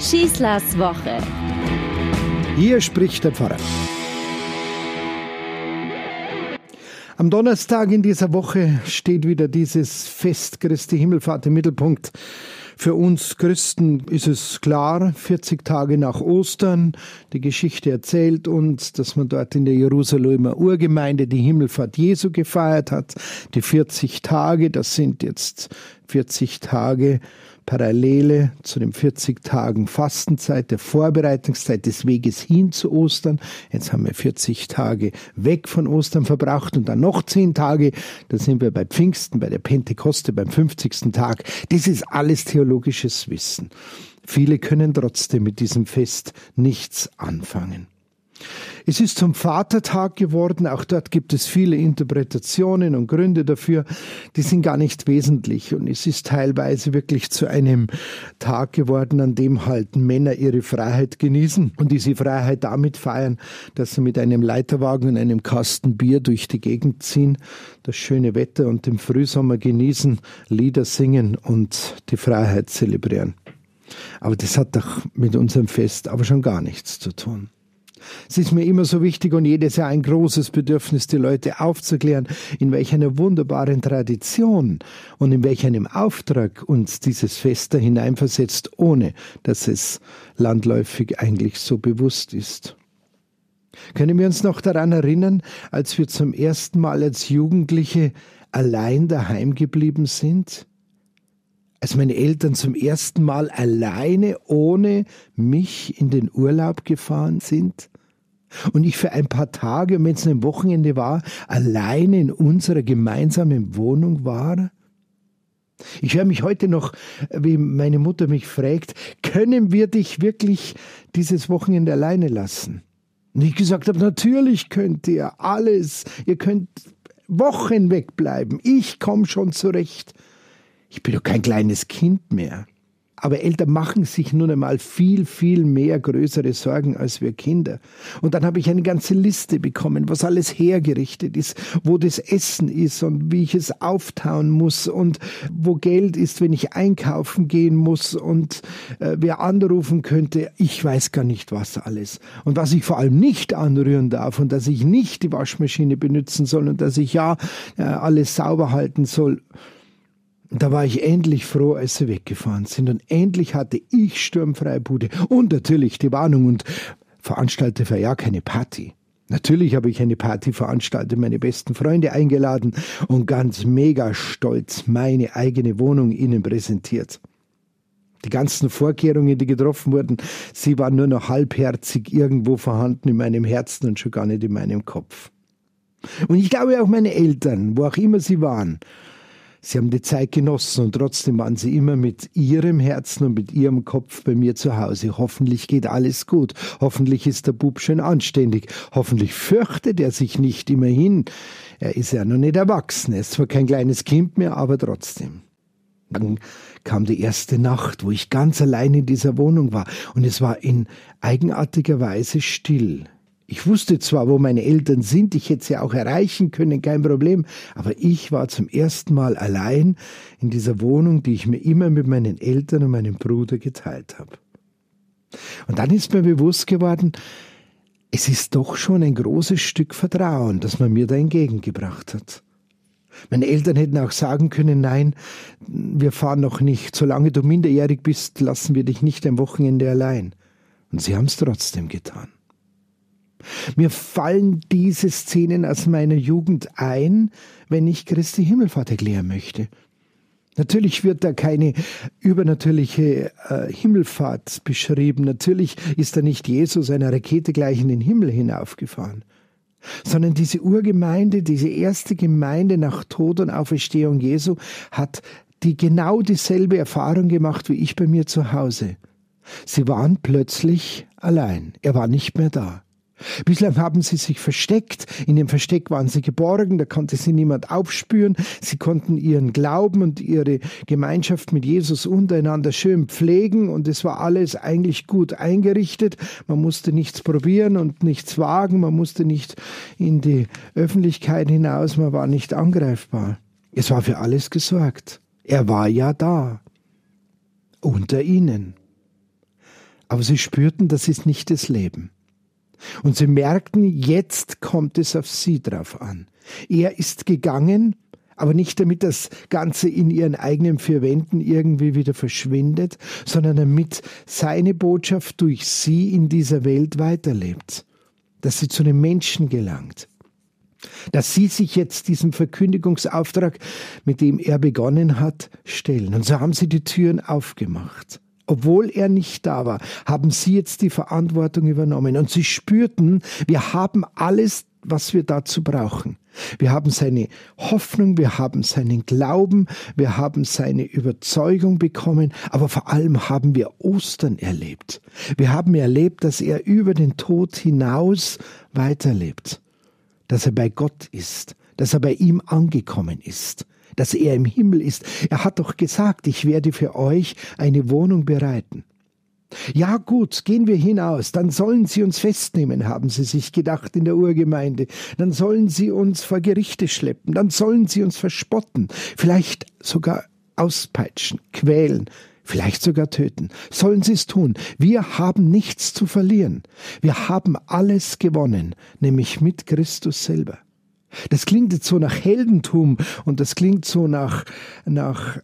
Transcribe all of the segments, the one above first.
Schießlers Woche. Hier spricht der Pfarrer. Am Donnerstag in dieser Woche steht wieder dieses Fest Christi Himmelfahrt im Mittelpunkt. Für uns Christen ist es klar, 40 Tage nach Ostern, die Geschichte erzählt uns, dass man dort in der Jerusalemer Urgemeinde die Himmelfahrt Jesu gefeiert hat. Die 40 Tage, das sind jetzt 40 Tage Parallele zu den 40 Tagen Fastenzeit, der Vorbereitungszeit des Weges hin zu Ostern. Jetzt haben wir 40 Tage weg von Ostern verbracht und dann noch 10 Tage. Da sind wir bei Pfingsten, bei der Pentekoste, beim 50. Tag. Das ist alles theologisches Wissen. Viele können trotzdem mit diesem Fest nichts anfangen. Es ist zum Vatertag geworden, auch dort gibt es viele Interpretationen und Gründe dafür, die sind gar nicht wesentlich und es ist teilweise wirklich zu einem Tag geworden, an dem halt Männer ihre Freiheit genießen und diese Freiheit damit feiern, dass sie mit einem Leiterwagen und einem Kasten Bier durch die Gegend ziehen, das schöne Wetter und den Frühsommer genießen, Lieder singen und die Freiheit zelebrieren. Aber das hat doch mit unserem Fest aber schon gar nichts zu tun. Es ist mir immer so wichtig und jedes Jahr ein großes Bedürfnis, die Leute aufzuklären, in welch einer wunderbaren Tradition und in welch einem Auftrag uns dieses Fest da hineinversetzt, ohne dass es landläufig eigentlich so bewusst ist. Können wir uns noch daran erinnern, als wir zum ersten Mal als Jugendliche allein daheim geblieben sind? als meine Eltern zum ersten Mal alleine ohne mich in den Urlaub gefahren sind und ich für ein paar Tage, wenn es ein Wochenende war, alleine in unserer gemeinsamen Wohnung war? Ich höre mich heute noch, wie meine Mutter mich fragt, können wir dich wirklich dieses Wochenende alleine lassen? Und ich gesagt habe, natürlich könnt ihr alles, ihr könnt Wochen wegbleiben, ich komme schon zurecht. Ich bin doch kein kleines Kind mehr. Aber Eltern machen sich nun einmal viel, viel mehr größere Sorgen als wir Kinder. Und dann habe ich eine ganze Liste bekommen, was alles hergerichtet ist, wo das Essen ist und wie ich es auftauen muss und wo Geld ist, wenn ich einkaufen gehen muss und äh, wer anrufen könnte. Ich weiß gar nicht, was alles. Und was ich vor allem nicht anrühren darf und dass ich nicht die Waschmaschine benutzen soll und dass ich ja äh, alles sauber halten soll. Da war ich endlich froh, als sie weggefahren sind. Und endlich hatte ich sturmfreie Bude. Und natürlich die Warnung und veranstalte für ja keine Party. Natürlich habe ich eine Party veranstaltet, meine besten Freunde eingeladen und ganz mega stolz meine eigene Wohnung ihnen präsentiert. Die ganzen Vorkehrungen, die getroffen wurden, sie waren nur noch halbherzig irgendwo vorhanden in meinem Herzen und schon gar nicht in meinem Kopf. Und ich glaube auch meine Eltern, wo auch immer sie waren, Sie haben die Zeit genossen und trotzdem waren Sie immer mit Ihrem Herzen und mit Ihrem Kopf bei mir zu Hause. Hoffentlich geht alles gut. Hoffentlich ist der Bub schön anständig. Hoffentlich fürchtet er sich nicht immerhin. Er ist ja noch nicht erwachsen. Er ist zwar kein kleines Kind mehr, aber trotzdem. Dann kam die erste Nacht, wo ich ganz allein in dieser Wohnung war und es war in eigenartiger Weise still. Ich wusste zwar, wo meine Eltern sind, ich hätte sie auch erreichen können, kein Problem, aber ich war zum ersten Mal allein in dieser Wohnung, die ich mir immer mit meinen Eltern und meinem Bruder geteilt habe. Und dann ist mir bewusst geworden, es ist doch schon ein großes Stück Vertrauen, das man mir da entgegengebracht hat. Meine Eltern hätten auch sagen können, nein, wir fahren noch nicht. Solange du minderjährig bist, lassen wir dich nicht ein Wochenende allein. Und sie haben es trotzdem getan. Mir fallen diese Szenen aus meiner Jugend ein, wenn ich Christi Himmelfahrt erklären möchte. Natürlich wird da keine übernatürliche äh, Himmelfahrt beschrieben. Natürlich ist da nicht Jesus einer Rakete gleich in den Himmel hinaufgefahren. Sondern diese Urgemeinde, diese erste Gemeinde nach Tod und Auferstehung Jesu hat die genau dieselbe Erfahrung gemacht wie ich bei mir zu Hause. Sie waren plötzlich allein. Er war nicht mehr da. Bislang haben sie sich versteckt, in dem Versteck waren sie geborgen, da konnte sie niemand aufspüren, sie konnten ihren Glauben und ihre Gemeinschaft mit Jesus untereinander schön pflegen und es war alles eigentlich gut eingerichtet, man musste nichts probieren und nichts wagen, man musste nicht in die Öffentlichkeit hinaus, man war nicht angreifbar. Es war für alles gesorgt. Er war ja da. Unter ihnen. Aber sie spürten, das ist nicht das Leben. Und sie merkten, jetzt kommt es auf sie drauf an. Er ist gegangen, aber nicht damit das Ganze in ihren eigenen vier Wänden irgendwie wieder verschwindet, sondern damit seine Botschaft durch sie in dieser Welt weiterlebt, dass sie zu den Menschen gelangt, dass sie sich jetzt diesem Verkündigungsauftrag, mit dem er begonnen hat, stellen. Und so haben sie die Türen aufgemacht. Obwohl er nicht da war, haben sie jetzt die Verantwortung übernommen. Und sie spürten, wir haben alles, was wir dazu brauchen. Wir haben seine Hoffnung, wir haben seinen Glauben, wir haben seine Überzeugung bekommen, aber vor allem haben wir Ostern erlebt. Wir haben erlebt, dass er über den Tod hinaus weiterlebt. Dass er bei Gott ist, dass er bei ihm angekommen ist, dass er im Himmel ist. Er hat doch gesagt, ich werde für euch eine Wohnung bereiten. Ja gut, gehen wir hinaus, dann sollen sie uns festnehmen, haben sie sich gedacht in der Urgemeinde, dann sollen sie uns vor Gerichte schleppen, dann sollen sie uns verspotten, vielleicht sogar auspeitschen, quälen, vielleicht sogar töten. Sollen sie es tun. Wir haben nichts zu verlieren. Wir haben alles gewonnen, nämlich mit Christus selber. Das klingt jetzt so nach Heldentum und das klingt so nach, nach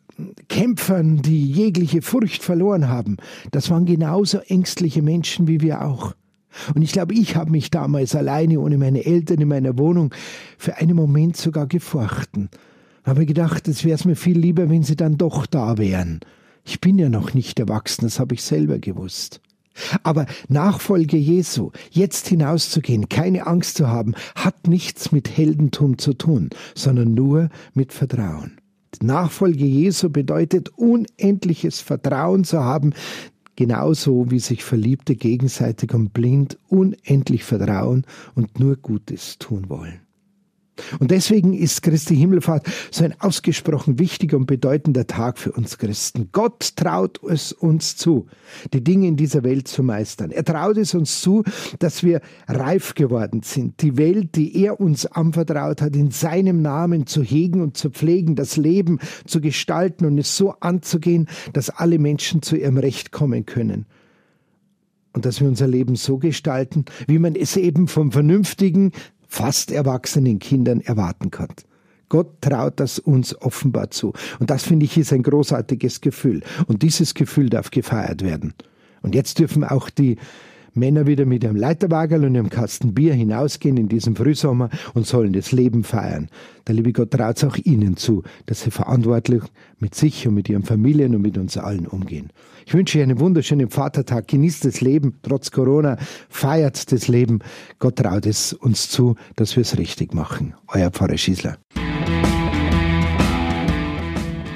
Kämpfern, die jegliche Furcht verloren haben. Das waren genauso ängstliche Menschen wie wir auch. Und ich glaube, ich habe mich damals alleine ohne meine Eltern in meiner Wohnung für einen Moment sogar gefochten. Habe gedacht, es wäre mir viel lieber, wenn sie dann doch da wären. Ich bin ja noch nicht erwachsen, das habe ich selber gewusst. Aber Nachfolge Jesu, jetzt hinauszugehen, keine Angst zu haben, hat nichts mit Heldentum zu tun, sondern nur mit Vertrauen. Nachfolge Jesu bedeutet unendliches Vertrauen zu haben, genauso wie sich Verliebte gegenseitig und blind unendlich vertrauen und nur Gutes tun wollen. Und deswegen ist Christi Himmelfahrt so ein ausgesprochen wichtiger und bedeutender Tag für uns Christen. Gott traut es uns zu, die Dinge in dieser Welt zu meistern. Er traut es uns zu, dass wir reif geworden sind, die Welt, die er uns anvertraut hat, in seinem Namen zu hegen und zu pflegen, das Leben zu gestalten und es so anzugehen, dass alle Menschen zu ihrem Recht kommen können und dass wir unser Leben so gestalten, wie man es eben vom vernünftigen, fast erwachsenen Kindern erwarten kann. Gott traut das uns offenbar zu. Und das finde ich ist ein großartiges Gefühl. Und dieses Gefühl darf gefeiert werden. Und jetzt dürfen auch die Männer wieder mit ihrem Leiterwagel und ihrem Kasten Bier hinausgehen in diesem Frühsommer und sollen das Leben feiern. Der liebe Gott traut es auch ihnen zu, dass sie verantwortlich mit sich und mit ihren Familien und mit uns allen umgehen. Ich wünsche euch einen wunderschönen Vatertag. Genießt das Leben trotz Corona. Feiert das Leben. Gott traut es uns zu, dass wir es richtig machen. Euer Pfarrer Schießler.